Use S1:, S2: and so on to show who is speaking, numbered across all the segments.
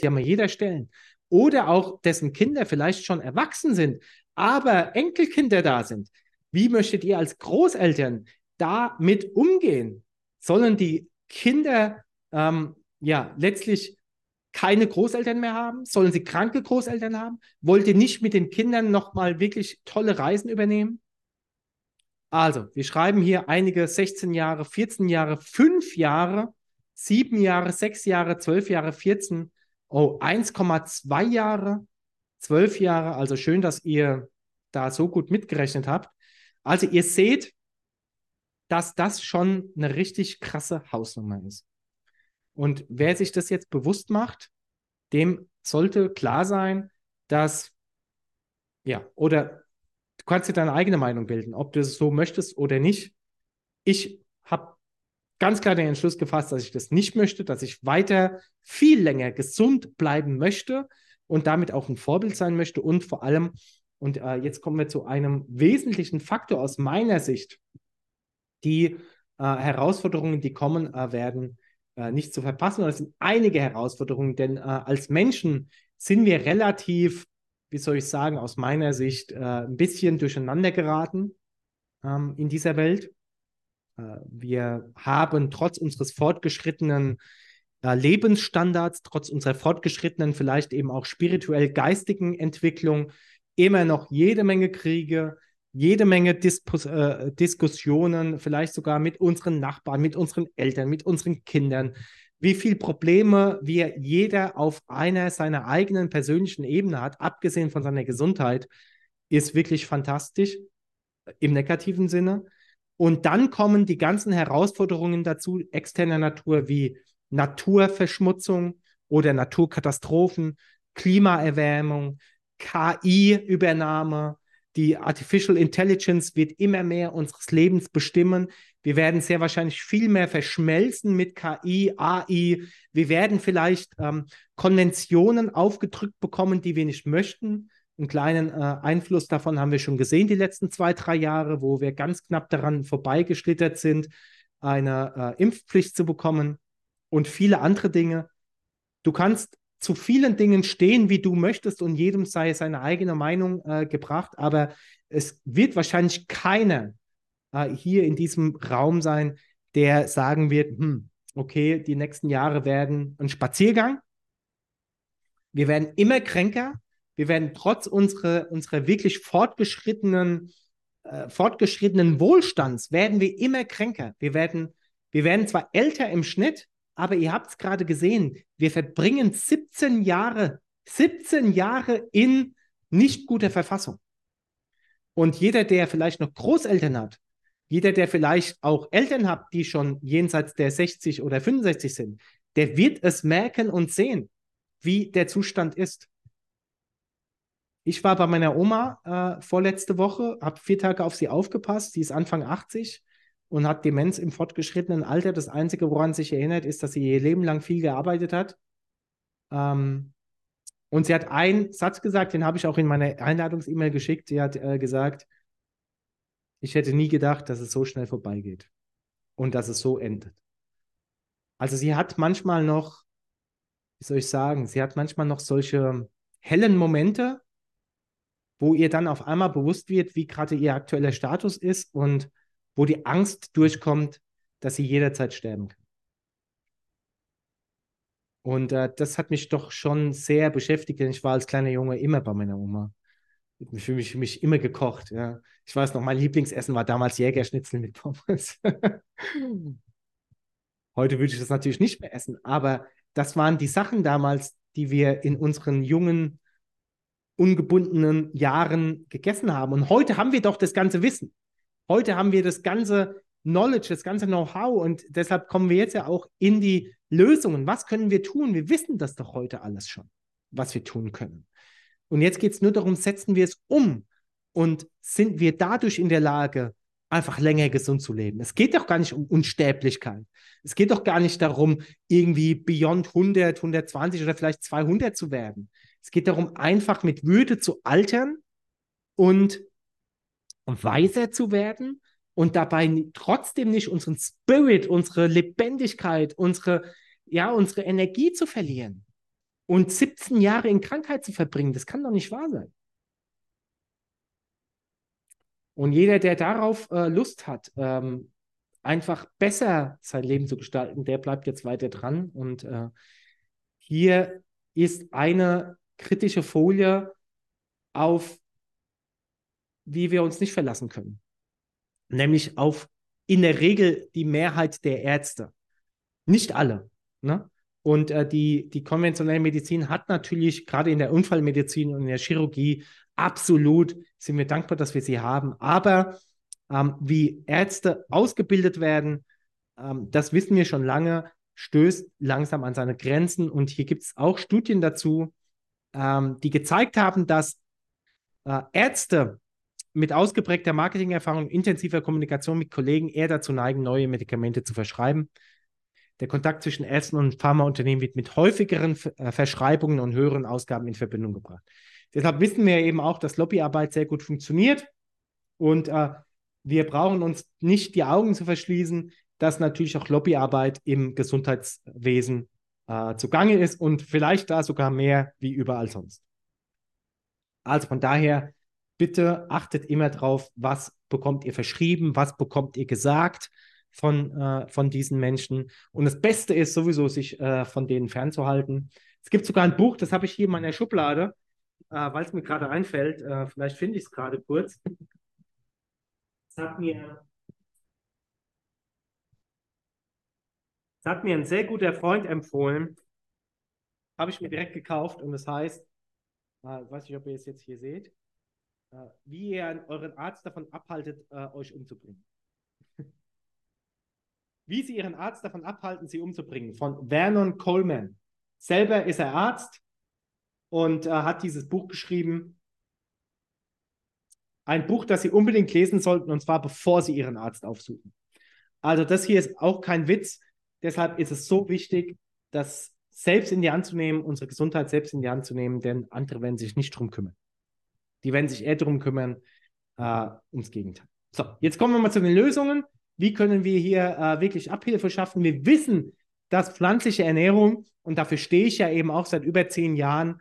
S1: ja mal jeder stellen. Oder auch dessen Kinder vielleicht schon erwachsen sind, aber Enkelkinder da sind. Wie möchtet ihr als Großeltern damit umgehen? Sollen die Kinder ähm, ja letztlich keine Großeltern mehr haben? Sollen sie kranke Großeltern haben? Wollt ihr nicht mit den Kindern nochmal wirklich tolle Reisen übernehmen? Also, wir schreiben hier einige 16 Jahre, 14 Jahre, 5 Jahre, 7 Jahre, 6 Jahre, 12 Jahre, 14, oh, 1,2 Jahre, 12 Jahre. Also schön, dass ihr da so gut mitgerechnet habt. Also ihr seht, dass das schon eine richtig krasse Hausnummer ist. Und wer sich das jetzt bewusst macht, dem sollte klar sein, dass, ja, oder du kannst dir deine eigene Meinung bilden, ob du es so möchtest oder nicht. Ich habe ganz klar den Entschluss gefasst, dass ich das nicht möchte, dass ich weiter viel länger gesund bleiben möchte und damit auch ein Vorbild sein möchte und vor allem, und äh, jetzt kommen wir zu einem wesentlichen Faktor aus meiner Sicht, die äh, Herausforderungen, die kommen äh, werden, äh, nicht zu verpassen. Und es sind einige Herausforderungen, denn äh, als Menschen sind wir relativ, wie soll ich sagen, aus meiner Sicht äh, ein bisschen durcheinander geraten ähm, in dieser Welt. Äh, wir haben trotz unseres fortgeschrittenen äh, Lebensstandards, trotz unserer fortgeschrittenen, vielleicht eben auch spirituell-geistigen Entwicklung, immer noch jede Menge Kriege, jede Menge Dispus äh, Diskussionen, vielleicht sogar mit unseren Nachbarn, mit unseren Eltern, mit unseren Kindern, wie viele Probleme wir jeder auf einer seiner eigenen persönlichen Ebene hat, abgesehen von seiner Gesundheit, ist wirklich fantastisch im negativen Sinne. Und dann kommen die ganzen Herausforderungen dazu, externer Natur wie Naturverschmutzung oder Naturkatastrophen, Klimaerwärmung, KI-Übernahme, die Artificial Intelligence wird immer mehr unseres Lebens bestimmen. Wir werden sehr wahrscheinlich viel mehr verschmelzen mit KI, AI. Wir werden vielleicht ähm, Konventionen aufgedrückt bekommen, die wir nicht möchten. Einen kleinen äh, Einfluss davon haben wir schon gesehen die letzten zwei, drei Jahre, wo wir ganz knapp daran vorbeigeschlittert sind, eine äh, Impfpflicht zu bekommen und viele andere Dinge. Du kannst zu vielen Dingen stehen, wie du möchtest und jedem sei seine eigene Meinung äh, gebracht, aber es wird wahrscheinlich keiner äh, hier in diesem Raum sein, der sagen wird, hm, okay, die nächsten Jahre werden ein Spaziergang. Wir werden immer kränker. Wir werden trotz unserer, unserer wirklich fortgeschrittenen, äh, fortgeschrittenen Wohlstands, werden wir immer kränker. Wir werden, wir werden zwar älter im Schnitt, aber ihr habt es gerade gesehen, wir verbringen 17 Jahre, 17 Jahre in nicht guter Verfassung. Und jeder, der vielleicht noch Großeltern hat, jeder, der vielleicht auch Eltern hat, die schon jenseits der 60 oder 65 sind, der wird es merken und sehen, wie der Zustand ist. Ich war bei meiner Oma äh, vorletzte Woche, habe vier Tage auf sie aufgepasst. Sie ist Anfang 80 und hat Demenz im fortgeschrittenen Alter. Das Einzige, woran sich erinnert, ist, dass sie ihr Leben lang viel gearbeitet hat. Ähm, und sie hat einen Satz gesagt, den habe ich auch in meine Einladungs-E-Mail geschickt. Sie hat äh, gesagt, ich hätte nie gedacht, dass es so schnell vorbeigeht und dass es so endet. Also sie hat manchmal noch, wie soll ich sagen, sie hat manchmal noch solche hellen Momente, wo ihr dann auf einmal bewusst wird, wie gerade ihr aktueller Status ist und wo die Angst durchkommt, dass sie jederzeit sterben kann. Und äh, das hat mich doch schon sehr beschäftigt, denn ich war als kleiner Junge immer bei meiner Oma. Ich habe mich, mich immer gekocht. Ja. Ich weiß noch, mein Lieblingsessen war damals Jägerschnitzel mit Pommes. Heute würde ich das natürlich nicht mehr essen, aber das waren die Sachen damals, die wir in unseren jungen, ungebundenen Jahren gegessen haben. Und heute haben wir doch das ganze Wissen. Heute haben wir das ganze Knowledge, das ganze Know-how und deshalb kommen wir jetzt ja auch in die Lösungen. Was können wir tun? Wir wissen das doch heute alles schon, was wir tun können. Und jetzt geht es nur darum, setzen wir es um und sind wir dadurch in der Lage, einfach länger gesund zu leben. Es geht doch gar nicht um Unsterblichkeit. Es geht doch gar nicht darum, irgendwie beyond 100, 120 oder vielleicht 200 zu werden. Es geht darum, einfach mit Würde zu altern und weiser zu werden und dabei trotzdem nicht unseren Spirit, unsere Lebendigkeit, unsere, ja, unsere Energie zu verlieren. und 17 Jahre in Krankheit zu verbringen, das kann doch nicht wahr sein. Und jeder, der darauf äh, Lust hat, ähm, einfach besser sein Leben zu gestalten, der bleibt jetzt weiter dran. Und äh, hier ist eine kritische Folie auf, wie wir uns nicht verlassen können. Nämlich auf in der Regel die Mehrheit der Ärzte. Nicht alle. Ne? Und äh, die, die konventionelle Medizin hat natürlich gerade in der Unfallmedizin und in der Chirurgie absolut, sind wir dankbar, dass wir sie haben. Aber ähm, wie Ärzte ausgebildet werden, ähm, das wissen wir schon lange, stößt langsam an seine Grenzen. Und hier gibt es auch Studien dazu, ähm, die gezeigt haben, dass äh, Ärzte mit ausgeprägter Marketingerfahrung und intensiver Kommunikation mit Kollegen eher dazu neigen, neue Medikamente zu verschreiben. Der Kontakt zwischen Ärzten und Pharmaunternehmen wird mit häufigeren äh, Verschreibungen und höheren Ausgaben in Verbindung gebracht. Deshalb wissen wir eben auch, dass Lobbyarbeit sehr gut funktioniert. Und äh, wir brauchen uns nicht die Augen zu verschließen, dass natürlich auch Lobbyarbeit im Gesundheitswesen äh, zugange ist und vielleicht da sogar mehr wie überall sonst. Also von daher, bitte achtet immer drauf, was bekommt ihr verschrieben, was bekommt ihr gesagt von, äh, von diesen Menschen. Und das Beste ist sowieso, sich äh, von denen fernzuhalten. Es gibt sogar ein Buch, das habe ich hier in meiner Schublade, äh, weil es mir gerade einfällt. Äh, vielleicht finde ich es gerade kurz. Das hat mir, das hat mir ein sehr guter Freund empfohlen. Habe ich mir direkt gekauft und das heißt, äh, ich weiß nicht, ob ihr es jetzt hier seht, äh, wie ihr euren Arzt davon abhaltet, äh, euch umzubringen. wie sie ihren Arzt davon abhalten, sie umzubringen, von Vernon Coleman. Selber ist er Arzt und äh, hat dieses Buch geschrieben, ein Buch, das Sie unbedingt lesen sollten, und zwar bevor Sie Ihren Arzt aufsuchen. Also das hier ist auch kein Witz. Deshalb ist es so wichtig, das selbst in die Hand zu nehmen, unsere Gesundheit selbst in die Hand zu nehmen, denn andere werden sich nicht drum kümmern. Die werden sich eher darum kümmern, äh, ums Gegenteil. So, jetzt kommen wir mal zu den Lösungen. Wie können wir hier äh, wirklich Abhilfe schaffen? Wir wissen, dass pflanzliche Ernährung, und dafür stehe ich ja eben auch seit über zehn Jahren,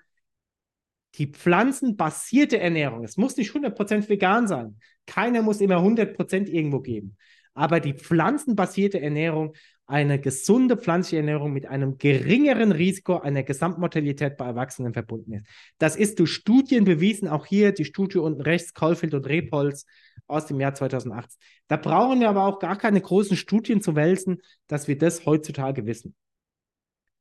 S1: die pflanzenbasierte Ernährung, es muss nicht 100% vegan sein, keiner muss immer 100% irgendwo geben, aber die pflanzenbasierte Ernährung, eine gesunde pflanzliche Ernährung mit einem geringeren Risiko einer Gesamtmortalität bei Erwachsenen verbunden ist. Das ist durch Studien bewiesen, auch hier die Studie unten rechts, Caulfield und Repolz aus dem Jahr 2018. Da brauchen wir aber auch gar keine großen Studien zu wälzen, dass wir das heutzutage wissen.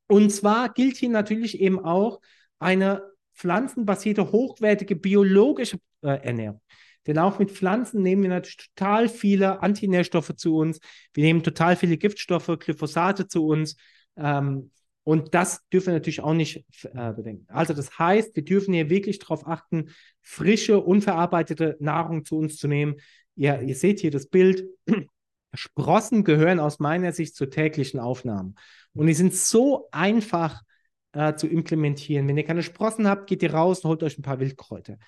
S1: Und zwar gilt hier natürlich eben auch eine pflanzenbasierte, hochwertige, biologische äh, Ernährung. Denn auch mit Pflanzen nehmen wir natürlich total viele Antinährstoffe zu uns. Wir nehmen total viele Giftstoffe, Glyphosate zu uns. Ähm, und das dürfen wir natürlich auch nicht äh, bedenken. Also das heißt, wir dürfen hier wirklich darauf achten, frische, unverarbeitete Nahrung zu uns zu nehmen. Ihr, ihr seht hier das Bild. Sprossen gehören aus meiner Sicht zur täglichen Aufnahme. Und die sind so einfach äh, zu implementieren. Wenn ihr keine Sprossen habt, geht ihr raus und holt euch ein paar Wildkräuter.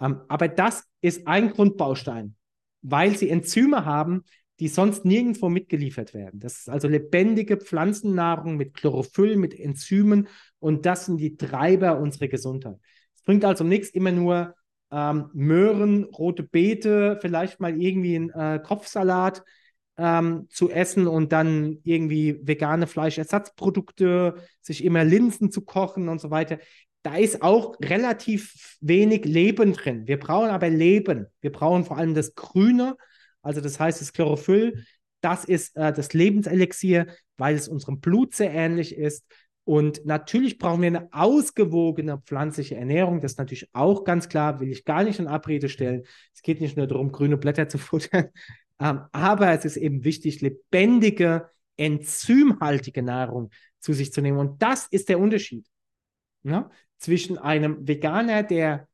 S1: Ähm, aber das ist ein Grundbaustein, weil sie Enzyme haben, die sonst nirgendwo mitgeliefert werden. Das ist also lebendige Pflanzennahrung mit Chlorophyll, mit Enzymen und das sind die Treiber unserer Gesundheit. Es bringt also nichts, immer nur ähm, Möhren, rote Beete, vielleicht mal irgendwie ein äh, Kopfsalat ähm, zu essen und dann irgendwie vegane Fleischersatzprodukte, sich immer Linsen zu kochen und so weiter. Da ist auch relativ wenig Leben drin. Wir brauchen aber Leben. Wir brauchen vor allem das Grüne, also das heißt das Chlorophyll. Das ist äh, das Lebenselixier, weil es unserem Blut sehr ähnlich ist. Und natürlich brauchen wir eine ausgewogene pflanzliche Ernährung. Das ist natürlich auch ganz klar, will ich gar nicht in Abrede stellen. Es geht nicht nur darum, grüne Blätter zu futtern, ähm, aber es ist eben wichtig, lebendige, enzymhaltige Nahrung zu sich zu nehmen. Und das ist der Unterschied ne? Zwischen einem Veganer, der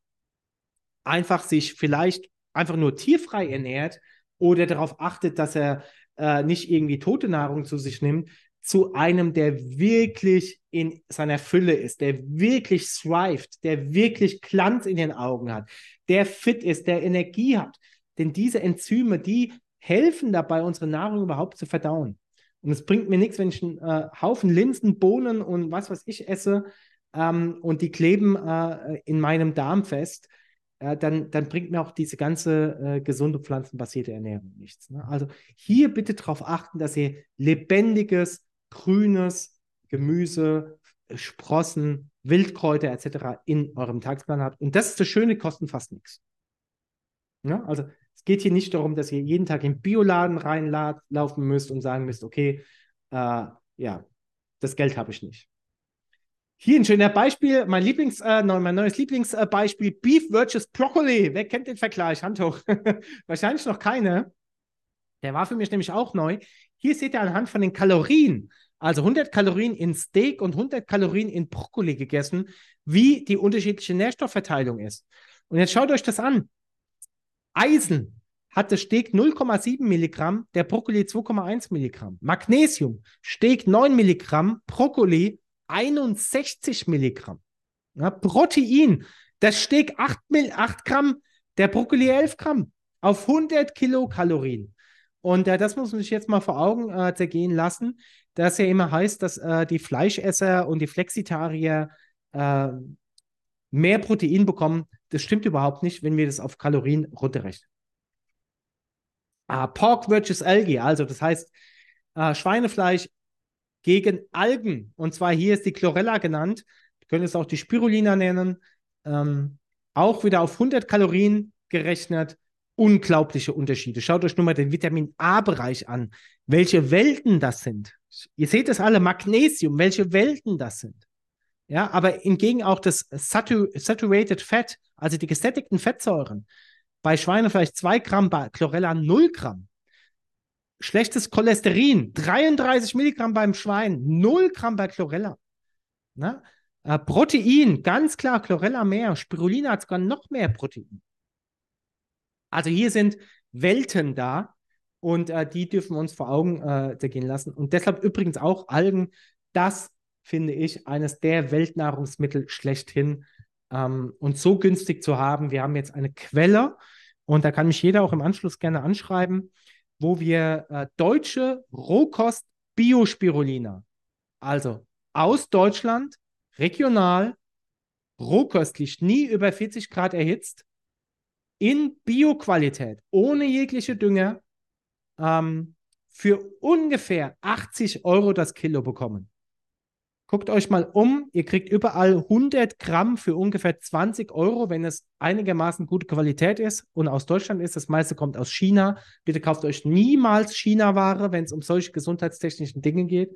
S1: einfach sich vielleicht einfach nur tierfrei ernährt oder darauf achtet, dass er äh, nicht irgendwie tote Nahrung zu sich nimmt, zu einem, der wirklich in seiner Fülle ist, der wirklich thrived, der wirklich Glanz in den Augen hat, der fit ist, der Energie hat. Denn diese Enzyme, die helfen dabei, unsere Nahrung überhaupt zu verdauen. Und es bringt mir nichts, wenn ich einen äh, Haufen Linsen, Bohnen und was weiß ich esse ähm, und die kleben äh, in meinem Darm fest, äh, dann, dann bringt mir auch diese ganze äh, gesunde pflanzenbasierte Ernährung nichts. Ne? Also hier bitte darauf achten, dass ihr lebendiges, grünes Gemüse, Sprossen, Wildkräuter etc. in eurem Tagesplan habt. Und das ist das Schöne, kosten fast nichts. Ja, also es geht hier nicht darum, dass ihr jeden Tag in Bioladen reinlaufen müsst und sagen müsst, okay, äh, ja, das Geld habe ich nicht. Hier ein schöner Beispiel, mein Lieblings, äh, mein neues Lieblingsbeispiel, Beef versus Broccoli. Wer kennt den Vergleich? Hand hoch. Wahrscheinlich noch keine. Der war für mich nämlich auch neu. Hier seht ihr anhand von den Kalorien, also 100 Kalorien in Steak und 100 Kalorien in Brokkoli gegessen, wie die unterschiedliche Nährstoffverteilung ist. Und jetzt schaut euch das an. Eisen hat das Steak 0,7 Milligramm, der Brokkoli 2,1 Milligramm. Magnesium, Steak 9 Milligramm, Brokkoli 61 Milligramm. Ja, Protein, das Steak 8, 8 Gramm, der Brokkoli 11 Gramm auf 100 Kilokalorien. Und äh, das muss man sich jetzt mal vor Augen äh, zergehen lassen, dass ja immer heißt, dass äh, die Fleischesser und die Flexitarier äh, mehr Protein bekommen. Das stimmt überhaupt nicht, wenn wir das auf Kalorien runterrechnen. Uh, Pork versus Algae, also das heißt uh, Schweinefleisch gegen Algen. Und zwar hier ist die Chlorella genannt. Wir können es auch die Spirulina nennen. Ähm, auch wieder auf 100 Kalorien gerechnet. Unglaubliche Unterschiede. Schaut euch nur mal den Vitamin A-Bereich an. Welche Welten das sind. Ihr seht es alle, Magnesium, welche Welten das sind. Ja, aber hingegen auch das Satu Saturated Fat, also die gesättigten Fettsäuren. Bei Schweinefleisch 2 Gramm, bei Chlorella 0 Gramm. Schlechtes Cholesterin, 33 Milligramm beim Schwein, 0 Gramm bei Chlorella. Ne? Äh, Protein, ganz klar, Chlorella mehr. Spirulina hat sogar noch mehr Protein. Also hier sind Welten da und äh, die dürfen wir uns vor Augen äh, gehen lassen. Und deshalb übrigens auch Algen, das finde ich eines der Weltnahrungsmittel schlechthin ähm, und so günstig zu haben. Wir haben jetzt eine Quelle und da kann mich jeder auch im Anschluss gerne anschreiben wo wir äh, deutsche Rohkost Biospirulina, also aus Deutschland, regional, rohköstlich, nie über 40 Grad erhitzt, in Bioqualität, ohne jegliche Dünger, ähm, für ungefähr 80 Euro das Kilo bekommen. Guckt euch mal um. Ihr kriegt überall 100 Gramm für ungefähr 20 Euro, wenn es einigermaßen gute Qualität ist und aus Deutschland ist. Das meiste kommt aus China. Bitte kauft euch niemals China-Ware, wenn es um solche gesundheitstechnischen Dinge geht.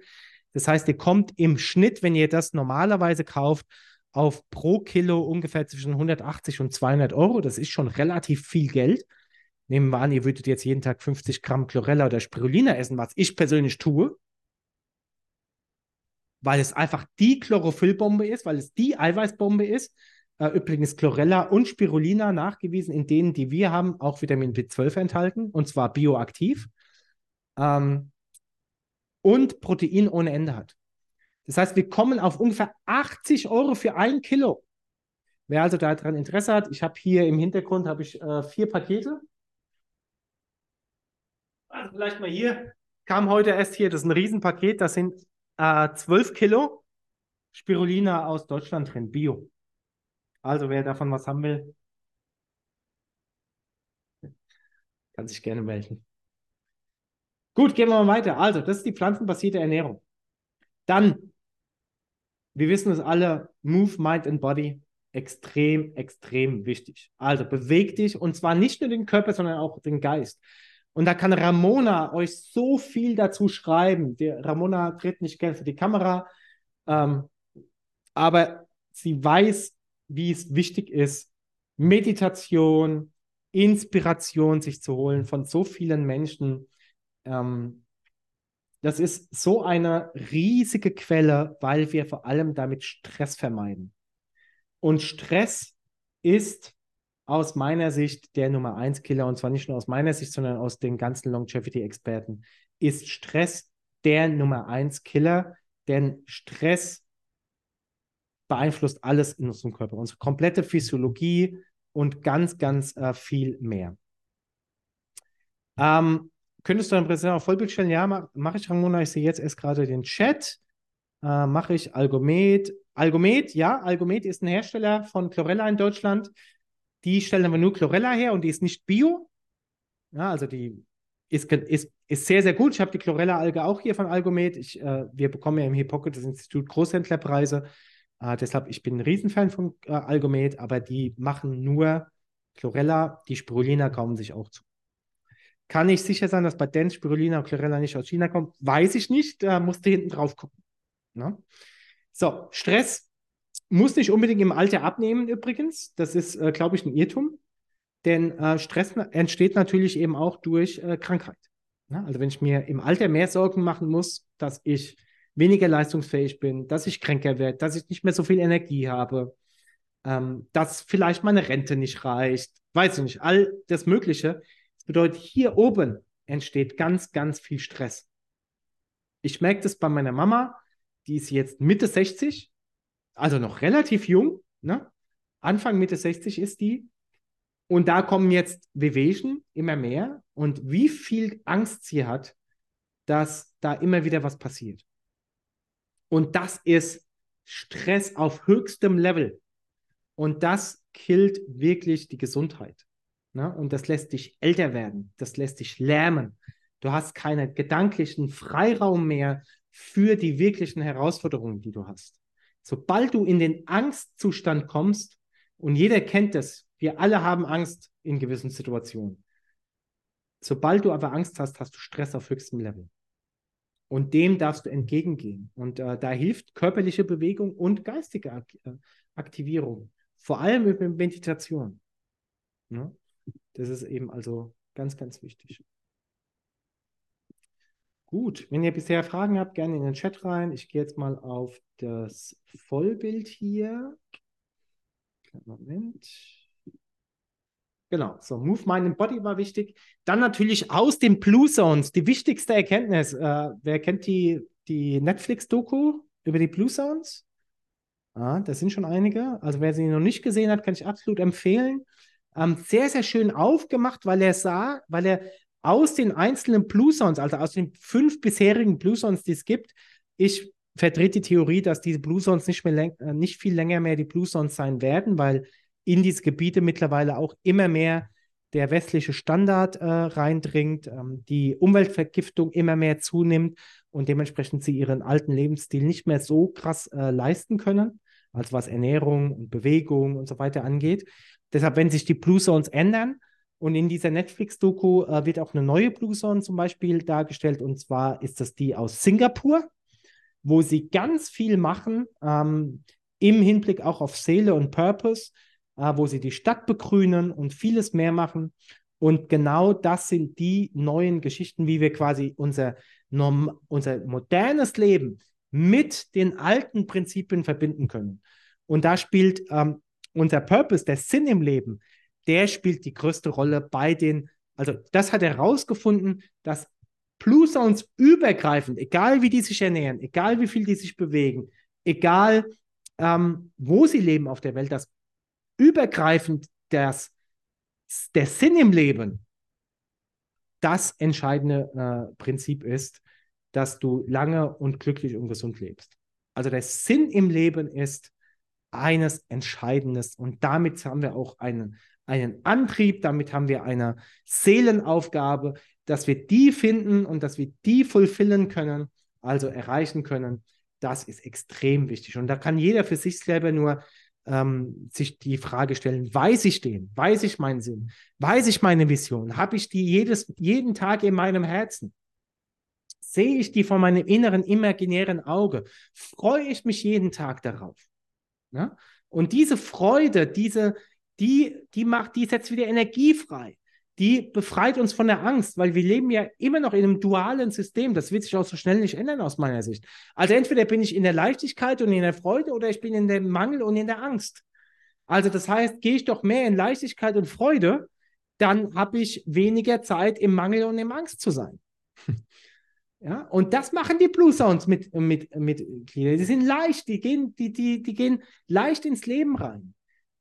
S1: Das heißt, ihr kommt im Schnitt, wenn ihr das normalerweise kauft, auf pro Kilo ungefähr zwischen 180 und 200 Euro. Das ist schon relativ viel Geld. Nehmen wir an, ihr würdet jetzt jeden Tag 50 Gramm Chlorella oder Spirulina essen, was ich persönlich tue weil es einfach die Chlorophyllbombe ist, weil es die Eiweißbombe ist. Äh, übrigens Chlorella und Spirulina nachgewiesen, in denen, die wir haben, auch Vitamin B12 enthalten, und zwar bioaktiv. Ähm, und Protein ohne Ende hat. Das heißt, wir kommen auf ungefähr 80 Euro für ein Kilo. Wer also daran Interesse hat, ich habe hier im Hintergrund habe ich äh, vier Pakete. Also vielleicht mal hier, kam heute erst hier, das ist ein Riesenpaket, das sind äh, 12 Kilo Spirulina aus Deutschland drin, Bio. Also wer davon was haben will, kann sich gerne melden. Gut, gehen wir mal weiter. Also, das ist die pflanzenbasierte Ernährung. Dann, wir wissen es alle, Move, Mind and Body, extrem, extrem wichtig. Also, beweg dich und zwar nicht nur den Körper, sondern auch den Geist. Und da kann Ramona euch so viel dazu schreiben. Die, Ramona tritt nicht gern für die Kamera, ähm, aber sie weiß, wie es wichtig ist, Meditation, Inspiration sich zu holen von so vielen Menschen. Ähm, das ist so eine riesige Quelle, weil wir vor allem damit Stress vermeiden. Und Stress ist aus meiner Sicht der Nummer 1 Killer, und zwar nicht nur aus meiner Sicht, sondern aus den ganzen Longevity-Experten, ist Stress der Nummer 1 Killer, denn Stress beeinflusst alles in unserem Körper, unsere komplette Physiologie und ganz, ganz äh, viel mehr. Ähm, könntest du deine Präsentation auf Vollbild stellen? Ja, mache mach ich, Ramona. Ich sehe jetzt erst gerade den Chat. Äh, mache ich Algomet, Algomet, ja, Algomet ist ein Hersteller von Chlorella in Deutschland. Die stellen aber nur Chlorella her und die ist nicht bio. Ja, also die ist, ist, ist sehr, sehr gut. Ich habe die Chlorella-Alge auch hier von Algomet. Ich, äh, wir bekommen ja im Hippocrates Institut Großhändlerpreise. Äh, deshalb, ich bin ein Riesenfan von äh, Algomet, aber die machen nur Chlorella. Die Spirulina kaufen sich auch zu. Kann ich sicher sein, dass bei Dent Spirulina und Chlorella nicht aus China kommt? Weiß ich nicht. Da musst du hinten drauf gucken. Ne? So, Stress muss nicht unbedingt im Alter abnehmen übrigens. Das ist, äh, glaube ich, ein Irrtum. Denn äh, Stress entsteht natürlich eben auch durch äh, Krankheit. Ja, also wenn ich mir im Alter mehr Sorgen machen muss, dass ich weniger leistungsfähig bin, dass ich kränker werde, dass ich nicht mehr so viel Energie habe, ähm, dass vielleicht meine Rente nicht reicht, weiß ich nicht, all das Mögliche. Das bedeutet, hier oben entsteht ganz, ganz viel Stress. Ich merke das bei meiner Mama, die ist jetzt Mitte 60, also noch relativ jung, ne? Anfang Mitte 60 ist die. Und da kommen jetzt Wehwehchen immer mehr. Und wie viel Angst sie hat, dass da immer wieder was passiert. Und das ist Stress auf höchstem Level. Und das killt wirklich die Gesundheit. Ne? Und das lässt dich älter werden. Das lässt dich lärmen. Du hast keinen gedanklichen Freiraum mehr für die wirklichen Herausforderungen, die du hast. Sobald du in den Angstzustand kommst, und jeder kennt das, wir alle haben Angst in gewissen Situationen. Sobald du aber Angst hast, hast du Stress auf höchstem Level. Und dem darfst du entgegengehen. Und äh, da hilft körperliche Bewegung und geistige Ak äh, Aktivierung. Vor allem über Meditation. Ne? Das ist eben also ganz, ganz wichtig. Gut, wenn ihr bisher Fragen habt, gerne in den Chat rein. Ich gehe jetzt mal auf das Vollbild hier. Moment. Genau, so Move Mind and Body war wichtig. Dann natürlich aus den Blue Zones, die wichtigste Erkenntnis. Äh, wer kennt die, die Netflix-Doku über die Blue Zones? Ah, das sind schon einige. Also wer sie noch nicht gesehen hat, kann ich absolut empfehlen. Ähm, sehr, sehr schön aufgemacht, weil er sah, weil er aus den einzelnen Blue Zones, also aus den fünf bisherigen Blue Zones, die es gibt, ich vertrete die Theorie, dass diese Blue Zones nicht, mehr äh, nicht viel länger mehr die Blue Zones sein werden, weil in diese Gebiete mittlerweile auch immer mehr der westliche Standard äh, reindringt, ähm, die Umweltvergiftung immer mehr zunimmt und dementsprechend sie ihren alten Lebensstil nicht mehr so krass äh, leisten können, als was Ernährung und Bewegung und so weiter angeht. Deshalb, wenn sich die Blue Zones ändern, und in dieser Netflix-Doku äh, wird auch eine neue Blue Zone zum Beispiel dargestellt, und zwar ist das die aus Singapur, wo sie ganz viel machen ähm, im Hinblick auch auf Seele und Purpose äh, wo sie die Stadt begrünen und vieles mehr machen. Und genau das sind die neuen Geschichten, wie wir quasi unser, unser modernes Leben mit den alten Prinzipien verbinden können. Und da spielt ähm, unser Purpose, der Sinn im Leben, der spielt die größte Rolle bei den, also das hat herausgefunden, dass Blue Zones übergreifend, egal wie die sich ernähren, egal wie viel die sich bewegen, egal ähm, wo sie leben auf der Welt, dass übergreifend das, der Sinn im Leben das entscheidende äh, Prinzip ist, dass du lange und glücklich und gesund lebst. Also der Sinn im Leben ist eines Entscheidendes und damit haben wir auch einen, einen Antrieb, damit haben wir eine Seelenaufgabe, dass wir die finden und dass wir die fulfillen können, also erreichen können. Das ist extrem wichtig. Und da kann jeder für sich selber nur ähm, sich die Frage stellen, weiß ich den? Weiß ich meinen Sinn? Weiß ich meine Vision? Habe ich die jedes, jeden Tag in meinem Herzen? Sehe ich die vor meinem inneren imaginären Auge? Freue ich mich jeden Tag darauf? Ja? Und diese Freude, diese, die, die macht, die setzt wieder Energie frei die befreit uns von der Angst, weil wir leben ja immer noch in einem dualen System. Das wird sich auch so schnell nicht ändern aus meiner Sicht. Also entweder bin ich in der Leichtigkeit und in der Freude oder ich bin in dem Mangel und in der Angst. Also das heißt, gehe ich doch mehr in Leichtigkeit und Freude, dann habe ich weniger Zeit im Mangel und im Angst zu sein. Ja, und das machen die Blue Sounds mit, mit, mit Gliedern. Die sind leicht, die gehen, die, die, die gehen leicht ins Leben rein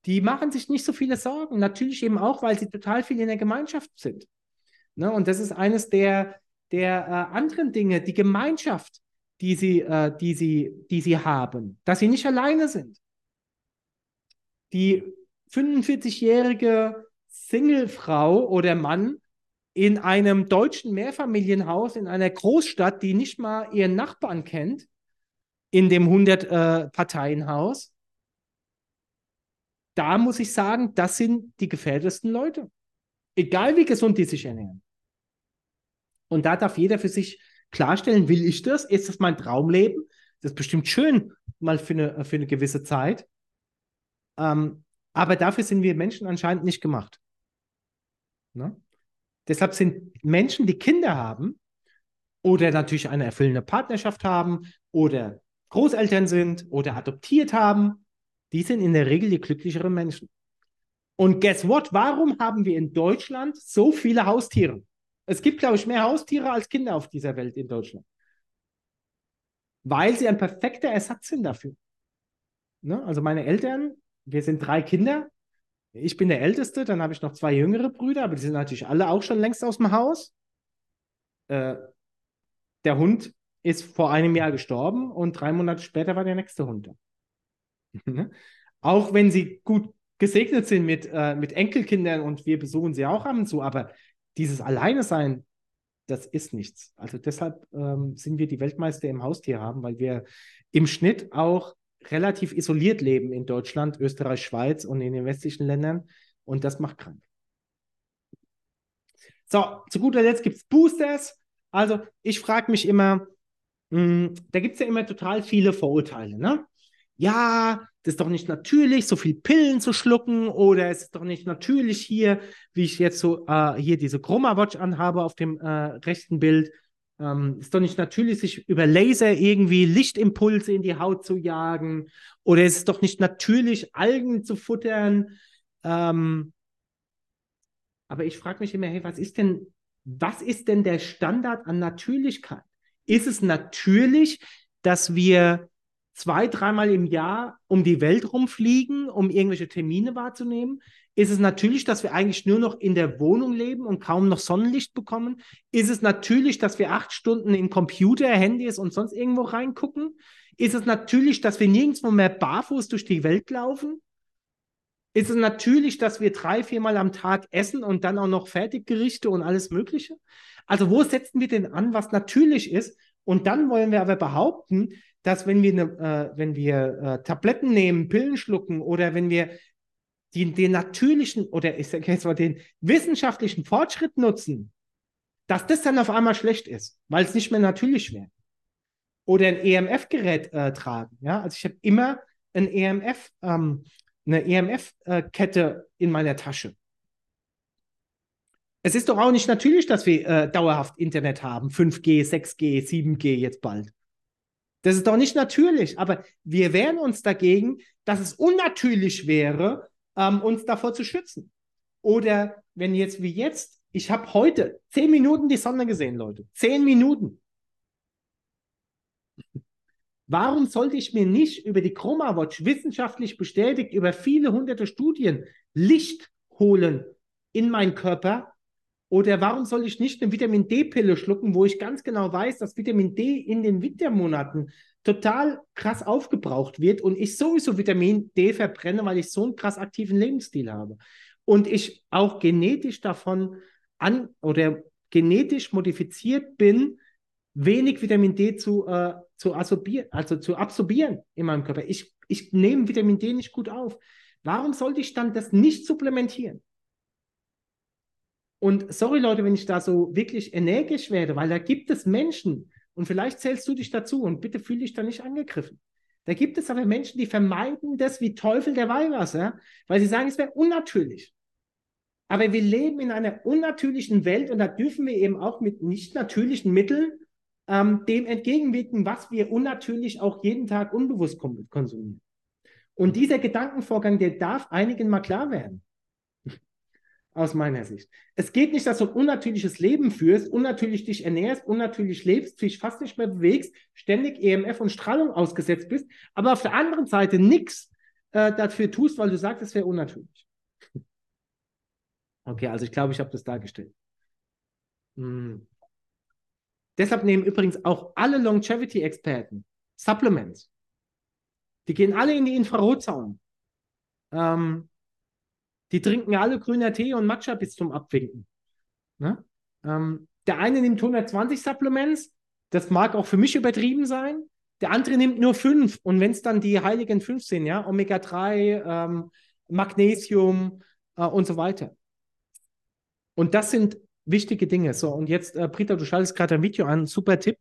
S1: die machen sich nicht so viele Sorgen. Natürlich eben auch, weil sie total viel in der Gemeinschaft sind. Ne? Und das ist eines der, der äh, anderen Dinge, die Gemeinschaft. die sie, äh, die sie, die sie haben, dass sie nicht alleine sind. Die 45-jährige Singlefrau oder Mann in einem deutschen Mehrfamilienhaus in einer Großstadt, die nicht mal ihren Nachbarn kennt, in dem 100-Parteien-Haus, äh, da muss ich sagen, das sind die gefährdetesten Leute. Egal wie gesund die sich ernähren. Und da darf jeder für sich klarstellen, will ich das? Ist das mein Traumleben? Das ist bestimmt schön, mal für eine, für eine gewisse Zeit. Ähm, aber dafür sind wir Menschen anscheinend nicht gemacht. Ne? Deshalb sind Menschen, die Kinder haben oder natürlich eine erfüllende Partnerschaft haben oder Großeltern sind oder adoptiert haben, die sind in der Regel die glücklicheren Menschen. Und guess what? Warum haben wir in Deutschland so viele Haustiere? Es gibt, glaube ich, mehr Haustiere als Kinder auf dieser Welt in Deutschland. Weil sie ein perfekter Ersatz sind dafür. Ne? Also meine Eltern, wir sind drei Kinder. Ich bin der Älteste, dann habe ich noch zwei jüngere Brüder, aber die sind natürlich alle auch schon längst aus dem Haus. Äh, der Hund ist vor einem Jahr gestorben und drei Monate später war der nächste Hund da. auch wenn sie gut gesegnet sind mit, äh, mit Enkelkindern und wir besuchen sie auch ab und zu, aber dieses Alleine sein, das ist nichts. Also deshalb ähm, sind wir die Weltmeister im Haustier haben, weil wir im Schnitt auch relativ isoliert leben in Deutschland, Österreich, Schweiz und in den westlichen Ländern. Und das macht krank. So, zu guter Letzt gibt es Boosters. Also ich frage mich immer, mh, hm, da gibt es ja immer total viele Vorurteile. Ne? Ja, das ist doch nicht natürlich, so viel Pillen zu schlucken oder es ist doch nicht natürlich hier, wie ich jetzt so äh, hier diese Chroma Watch anhabe auf dem äh, rechten Bild. Ähm, ist doch nicht natürlich, sich über Laser irgendwie Lichtimpulse in die Haut zu jagen oder es ist doch nicht natürlich, Algen zu futtern. Ähm, aber ich frage mich immer, hey, was ist denn, was ist denn der Standard an Natürlichkeit? Ist es natürlich, dass wir zwei, dreimal im Jahr um die Welt rumfliegen, um irgendwelche Termine wahrzunehmen? Ist es natürlich, dass wir eigentlich nur noch in der Wohnung leben und kaum noch Sonnenlicht bekommen? Ist es natürlich, dass wir acht Stunden in Computer, Handys und sonst irgendwo reingucken? Ist es natürlich, dass wir nirgendwo mehr barfuß durch die Welt laufen? Ist es natürlich, dass wir drei, viermal am Tag essen und dann auch noch Fertiggerichte und alles Mögliche? Also wo setzen wir denn an, was natürlich ist? Und dann wollen wir aber behaupten, dass wenn wir, äh, wenn wir äh, Tabletten nehmen, Pillen schlucken oder wenn wir die, den natürlichen oder ich sage jetzt mal den wissenschaftlichen Fortschritt nutzen, dass das dann auf einmal schlecht ist, weil es nicht mehr natürlich wäre. Oder ein EMF-Gerät äh, tragen. Ja? Also ich habe immer ein EMF, ähm, eine EMF-Kette in meiner Tasche. Es ist doch auch nicht natürlich, dass wir äh, dauerhaft Internet haben. 5G, 6G, 7G jetzt bald. Das ist doch nicht natürlich, aber wir wehren uns dagegen, dass es unnatürlich wäre, ähm, uns davor zu schützen. Oder wenn jetzt wie jetzt, ich habe heute zehn Minuten die Sonne gesehen, Leute. Zehn Minuten. Warum sollte ich mir nicht über die Chroma Watch wissenschaftlich bestätigt, über viele hunderte Studien Licht holen in meinen Körper, oder warum soll ich nicht eine Vitamin D-Pille schlucken, wo ich ganz genau weiß, dass Vitamin D in den Wintermonaten total krass aufgebraucht wird und ich sowieso Vitamin D verbrenne, weil ich so einen krass aktiven Lebensstil habe. Und ich auch genetisch davon an oder genetisch modifiziert bin, wenig Vitamin D zu, äh, zu, absorbieren, also zu absorbieren in meinem Körper. Ich, ich nehme Vitamin D nicht gut auf. Warum sollte ich dann das nicht supplementieren? Und sorry Leute, wenn ich da so wirklich energisch werde, weil da gibt es Menschen, und vielleicht zählst du dich dazu und bitte fühle dich da nicht angegriffen. Da gibt es aber Menschen, die vermeiden das wie Teufel der Weihwasser, weil sie sagen, es wäre unnatürlich. Aber wir leben in einer unnatürlichen Welt und da dürfen wir eben auch mit nicht natürlichen Mitteln ähm, dem entgegenwirken, was wir unnatürlich auch jeden Tag unbewusst konsumieren. Und dieser Gedankenvorgang, der darf einigen mal klar werden aus meiner Sicht. Es geht nicht, dass du ein unnatürliches Leben führst, unnatürlich dich ernährst, unnatürlich lebst, dich fast nicht mehr bewegst, ständig EMF und Strahlung ausgesetzt bist, aber auf der anderen Seite nichts äh, dafür tust, weil du sagst, es wäre unnatürlich. Okay, also ich glaube, ich habe das dargestellt. Hm. Deshalb nehmen übrigens auch alle Longevity-Experten Supplements. Die gehen alle in die Infrarotzone. Ähm, die trinken alle grüner Tee und Matcha bis zum Abwinken. Ne? Ähm, der eine nimmt 120 Supplements, das mag auch für mich übertrieben sein. Der andere nimmt nur fünf. Und wenn es dann die heiligen fünf sind, ja, Omega-3, ähm, Magnesium äh, und so weiter. Und das sind wichtige Dinge. So, und jetzt, äh, Britta, du schaltest gerade ein Video an, super Tipp,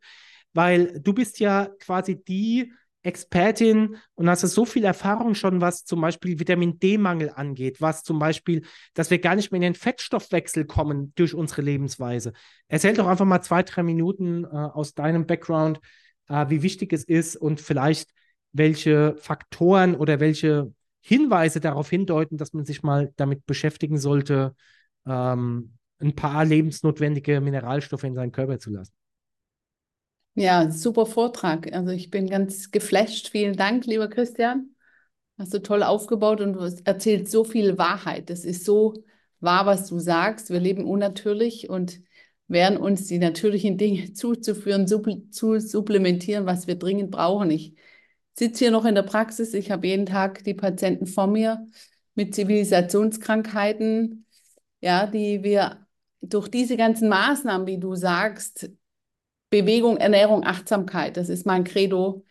S1: weil du bist ja quasi die Expertin und hast so viel Erfahrung schon, was zum Beispiel Vitamin D-Mangel angeht, was zum Beispiel, dass wir gar nicht mehr in den Fettstoffwechsel kommen durch unsere Lebensweise. Erzähl doch einfach mal zwei, drei Minuten äh, aus deinem Background, äh, wie wichtig es ist und vielleicht welche Faktoren oder welche Hinweise darauf hindeuten, dass man sich mal damit beschäftigen sollte, ähm, ein paar lebensnotwendige Mineralstoffe in seinen Körper zu lassen.
S2: Ja, super Vortrag. Also ich bin ganz geflasht. Vielen Dank, lieber Christian. Hast du toll aufgebaut und du erzählst so viel Wahrheit. Das ist so wahr, was du sagst. Wir leben unnatürlich und werden uns die natürlichen Dinge zuzuführen, zu supplementieren, was wir dringend brauchen. Ich sitze hier noch in der Praxis. Ich habe jeden Tag die Patienten vor mir mit Zivilisationskrankheiten, ja, die wir durch diese ganzen Maßnahmen, wie du sagst, Bewegung, Ernährung, Achtsamkeit, das ist mein Credo,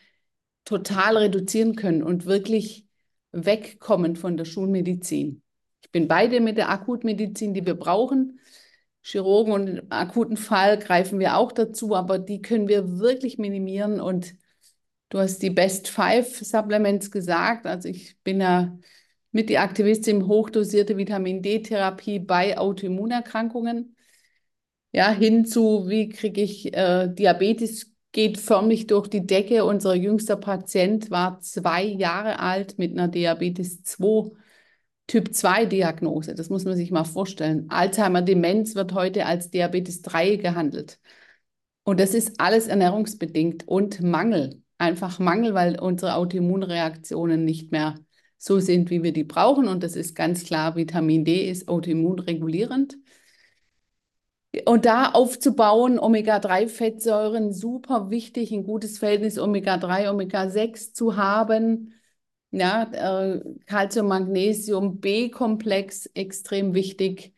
S2: total reduzieren können und wirklich wegkommen von der Schulmedizin. Ich bin beide mit der Akutmedizin, die wir brauchen. Chirurgen und im akuten Fall greifen wir auch dazu, aber die können wir wirklich minimieren. Und du hast die Best Five Supplements gesagt. Also ich bin ja mit die Aktivistin hochdosierte Vitamin D-Therapie bei Autoimmunerkrankungen ja, hin zu, wie kriege ich äh, Diabetes, geht förmlich durch die Decke. Unser jüngster Patient war zwei Jahre alt mit einer Diabetes 2 Typ 2 Diagnose. Das muss man sich mal vorstellen. Alzheimer-Demenz wird heute als Diabetes 3 gehandelt. Und das ist alles ernährungsbedingt und Mangel. Einfach Mangel, weil unsere Autoimmunreaktionen nicht mehr so sind, wie wir die brauchen. Und das ist ganz klar, Vitamin D ist autoimmunregulierend. Und da aufzubauen, Omega-3-Fettsäuren, super wichtig, ein gutes Verhältnis Omega-3, Omega-6 zu haben. Ja, äh, Calcium, Magnesium, B-Komplex, extrem wichtig.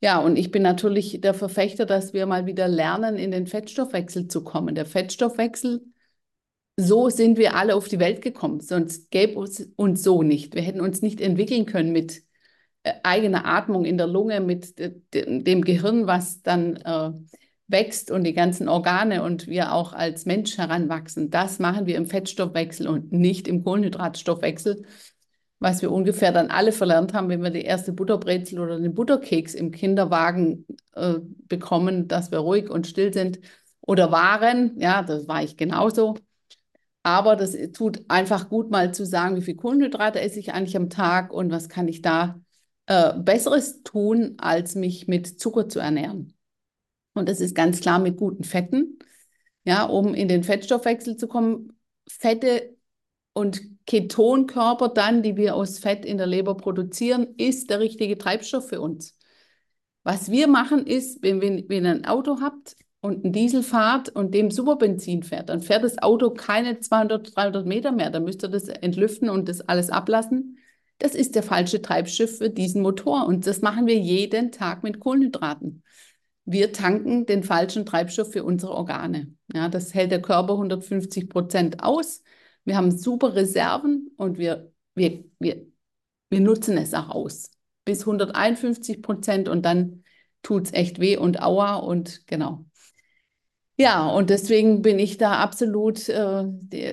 S2: Ja, und ich bin natürlich der Verfechter, dass wir mal wieder lernen, in den Fettstoffwechsel zu kommen. Der Fettstoffwechsel, so sind wir alle auf die Welt gekommen, sonst gäbe es uns so nicht. Wir hätten uns nicht entwickeln können mit eigene Atmung in der Lunge mit dem Gehirn, was dann äh, wächst und die ganzen Organe und wir auch als Mensch heranwachsen. Das machen wir im Fettstoffwechsel und nicht im Kohlenhydratstoffwechsel, was wir ungefähr dann alle verlernt haben, wenn wir die erste Butterbrezel oder den Butterkeks im Kinderwagen äh, bekommen, dass wir ruhig und still sind oder waren. Ja, das war ich genauso. Aber das tut einfach gut, mal zu sagen, wie viel Kohlenhydrate esse ich eigentlich am Tag und was kann ich da äh, Besseres tun, als mich mit Zucker zu ernähren. Und das ist ganz klar mit guten Fetten, ja, um in den Fettstoffwechsel zu kommen. Fette und Ketonkörper dann, die wir aus Fett in der Leber produzieren, ist der richtige Treibstoff für uns. Was wir machen ist, wenn, wenn, wenn ihr ein Auto habt und ein Diesel fahrt und dem Superbenzin fährt, dann fährt das Auto keine 200, 300 Meter mehr. Dann müsst ihr das entlüften und das alles ablassen. Das ist der falsche Treibstoff für diesen Motor und das machen wir jeden Tag mit Kohlenhydraten. Wir tanken den falschen Treibstoff für unsere Organe. Ja, das hält der Körper 150 Prozent aus. Wir haben super Reserven und wir, wir, wir, wir nutzen es auch aus. Bis 151 Prozent und dann tut es echt weh und aua und genau. Ja, und deswegen bin ich da absolut äh,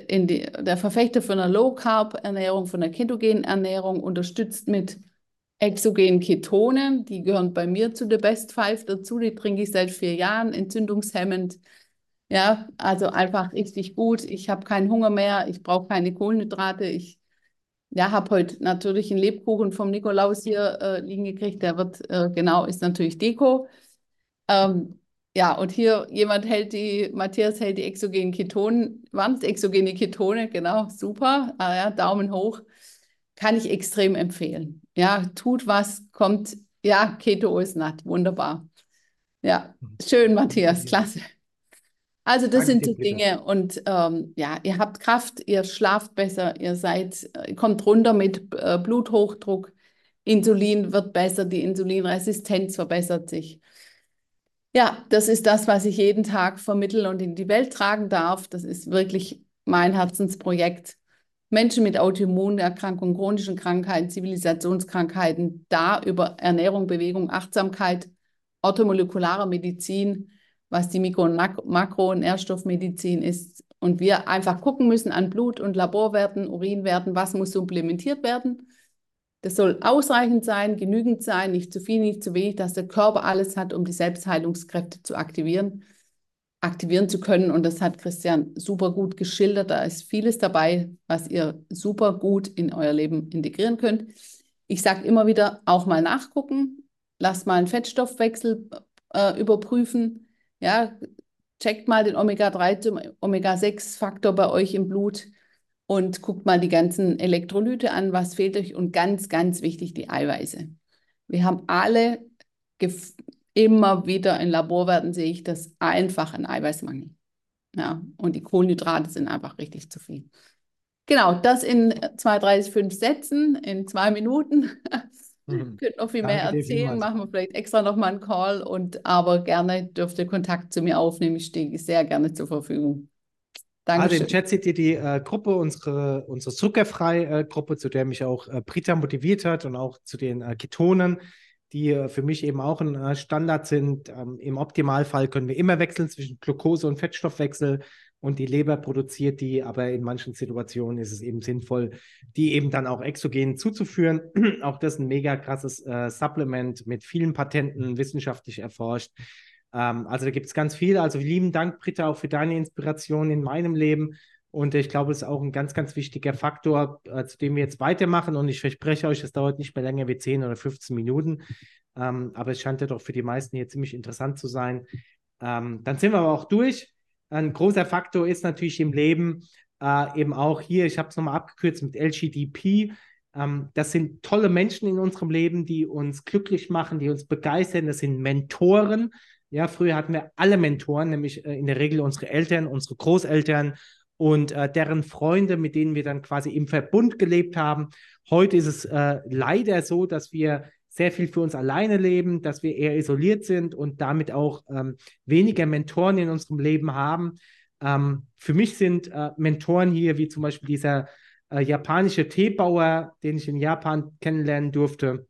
S2: in die, der Verfechter von einer Low-Carb-Ernährung, von einer ketogenen Ernährung, unterstützt mit exogenen Ketonen. Die gehören bei mir zu der Best Five dazu. Die trinke ich seit vier Jahren, entzündungshemmend. Ja, also einfach richtig gut. Ich habe keinen Hunger mehr, ich brauche keine Kohlenhydrate. Ich ja, habe heute natürlich einen Lebkuchen vom Nikolaus hier äh, liegen gekriegt. Der wird, äh, genau, ist natürlich Deko. Ähm, ja, und hier jemand hält die, Matthias hält die exogenen Ketonen, waren es exogene Ketone, genau, super, ah, ja, Daumen hoch, kann ich extrem empfehlen. Ja, tut was, kommt, ja, Keto ist nat, wunderbar. Ja, schön, Matthias, klasse. Also das Danke sind so Dinge und ähm, ja, ihr habt Kraft, ihr schlaft besser, ihr seid, äh, kommt runter mit äh, Bluthochdruck, Insulin wird besser, die Insulinresistenz verbessert sich. Ja, das ist das, was ich jeden Tag vermitteln und in die Welt tragen darf. Das ist wirklich mein Herzensprojekt. Menschen mit Autoimmunerkrankungen, chronischen Krankheiten, Zivilisationskrankheiten, da über Ernährung, Bewegung, Achtsamkeit, orthomolekulare Medizin, was die Mikro- und Makro- und Nährstoffmedizin ist. Und wir einfach gucken müssen an Blut- und Laborwerten, Urinwerten, was muss supplementiert werden. Das soll ausreichend sein, genügend sein, nicht zu viel, nicht zu wenig, dass der Körper alles hat, um die Selbstheilungskräfte zu aktivieren, aktivieren zu können. Und das hat Christian super gut geschildert. Da ist vieles dabei, was ihr super gut in euer Leben integrieren könnt. Ich sage immer wieder, auch mal nachgucken, lasst mal einen Fettstoffwechsel äh, überprüfen ja, checkt mal den Omega-3 zum Omega-6-Faktor bei euch im Blut und guckt mal die ganzen Elektrolyte an, was fehlt euch und ganz, ganz wichtig, die Eiweiße. Wir haben alle immer wieder in Laborwerten sehe ich das einfach ein Eiweißmangel. Ja, und die Kohlenhydrate sind einfach richtig zu viel. Genau, das in zwei, drei, fünf Sätzen, in zwei Minuten. Mhm. Könnt noch viel Danke mehr erzählen, machen wir vielleicht extra nochmal einen Call und aber gerne dürft ihr Kontakt zu mir aufnehmen. Ich stehe sehr gerne zur Verfügung.
S1: Danke. Also im Chat seht ihr die äh, Gruppe, unsere, unsere Zuckerfrei-Gruppe, zu der mich auch äh, Prita motiviert hat und auch zu den äh, Ketonen, die äh, für mich eben auch ein äh, Standard sind. Ähm, Im Optimalfall können wir immer wechseln zwischen Glucose und Fettstoffwechsel und die Leber produziert die, aber in manchen Situationen ist es eben sinnvoll, die eben dann auch exogen zuzuführen. auch das ist ein mega krasses äh, Supplement mit vielen Patenten, wissenschaftlich erforscht. Ähm, also da gibt es ganz viel. Also lieben Dank, Britta, auch für deine Inspiration in meinem Leben. Und ich glaube, es ist auch ein ganz, ganz wichtiger Faktor, äh, zu dem wir jetzt weitermachen. Und ich verspreche euch, es dauert nicht mehr länger wie 10 oder 15 Minuten. Ähm, aber es scheint ja doch für die meisten hier ziemlich interessant zu sein. Ähm, dann sind wir aber auch durch. Ein großer Faktor ist natürlich im Leben äh, eben auch hier, ich habe es nochmal abgekürzt mit LGDP. Ähm, das sind tolle Menschen in unserem Leben, die uns glücklich machen, die uns begeistern. Das sind Mentoren. Ja, früher hatten wir alle Mentoren, nämlich äh, in der Regel unsere Eltern, unsere Großeltern und äh, deren Freunde, mit denen wir dann quasi im Verbund gelebt haben. Heute ist es äh, leider so, dass wir sehr viel für uns alleine leben, dass wir eher isoliert sind und damit auch ähm, weniger Mentoren in unserem Leben haben. Ähm, für mich sind äh, Mentoren hier, wie zum Beispiel dieser äh, japanische Teebauer, den ich in Japan kennenlernen durfte,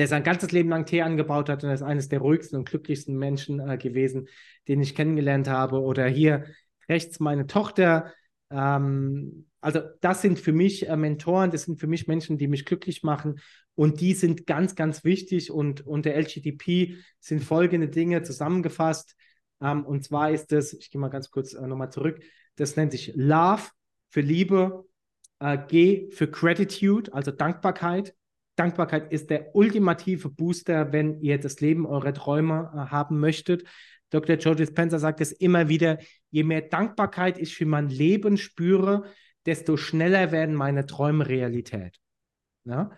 S1: der sein ganzes Leben lang Tee angebaut hat und ist eines der ruhigsten und glücklichsten Menschen äh, gewesen, den ich kennengelernt habe. Oder hier rechts meine Tochter, ähm, also das sind für mich äh, Mentoren, das sind für mich Menschen, die mich glücklich machen und die sind ganz, ganz wichtig und unter LGDP sind folgende Dinge zusammengefasst. Ähm, und zwar ist das, ich gehe mal ganz kurz äh, nochmal zurück, das nennt sich Love für Liebe, äh, G für Gratitude, also Dankbarkeit. Dankbarkeit ist der ultimative Booster, wenn ihr das Leben eurer Träume äh, haben möchtet. Dr. Joe Dispenza sagt es immer wieder, je mehr Dankbarkeit ich für mein Leben spüre, desto schneller werden meine Träume Realität. Ja?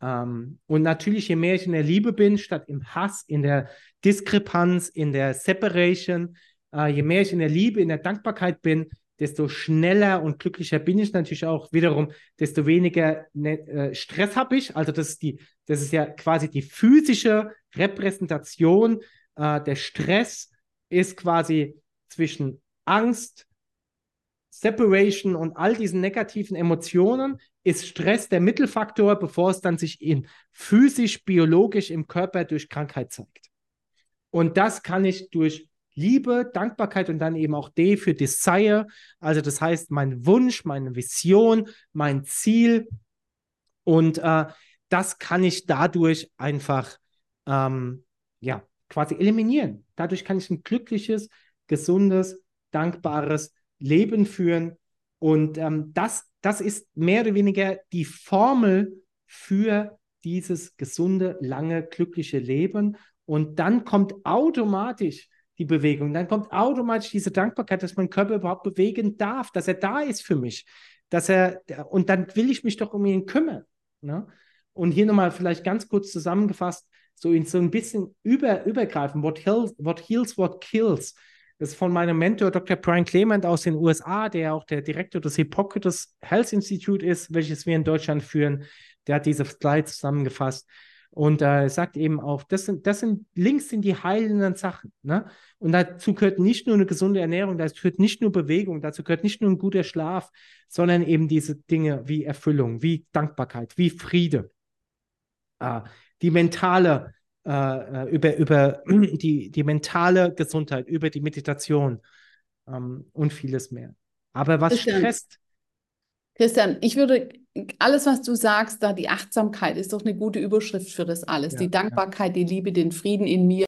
S1: Ähm, und natürlich, je mehr ich in der Liebe bin, statt im Hass, in der Diskrepanz, in der Separation, äh, je mehr ich in der Liebe, in der Dankbarkeit bin, desto schneller und glücklicher bin ich natürlich auch wiederum, desto weniger ne, äh, Stress habe ich. Also das ist, die, das ist ja quasi die physische Repräsentation. Äh, der Stress ist quasi zwischen Angst, Separation und all diesen negativen Emotionen ist Stress der Mittelfaktor, bevor es dann sich in physisch, biologisch im Körper durch Krankheit zeigt. Und das kann ich durch Liebe, Dankbarkeit und dann eben auch D für Desire, also das heißt mein Wunsch, meine Vision, mein Ziel. Und äh, das kann ich dadurch einfach ähm, ja, quasi eliminieren. Dadurch kann ich ein glückliches, gesundes, dankbares Leben führen. Und ähm, das, das ist mehr oder weniger die Formel für dieses gesunde, lange, glückliche Leben. Und dann kommt automatisch die Bewegung, dann kommt automatisch diese Dankbarkeit, dass mein Körper überhaupt bewegen darf, dass er da ist für mich, dass er, und dann will ich mich doch um ihn kümmern. Ne? Und hier nochmal vielleicht ganz kurz zusammengefasst, so in so ein bisschen über, übergreifen, what heals, what heals, what kills. Das ist von meinem Mentor Dr. Brian Clement aus den USA, der auch der Direktor des Hippocrates Health Institute ist, welches wir in Deutschland führen. Der hat diese Slides zusammengefasst. Und er äh, sagt eben auch, das sind, das sind Links sind die heilenden Sachen. Ne? Und dazu gehört nicht nur eine gesunde Ernährung, dazu gehört nicht nur Bewegung, dazu gehört nicht nur ein guter Schlaf, sondern eben diese Dinge wie Erfüllung, wie Dankbarkeit, wie Friede. Äh, die mentale, äh, äh über, über die, die mentale Gesundheit, über die Meditation ähm, und vieles mehr. Aber was stresst,
S2: Christian, ich würde alles, was du sagst, da die Achtsamkeit ist doch eine gute Überschrift für das alles. Ja, die Dankbarkeit, ja. die Liebe, den Frieden in mir.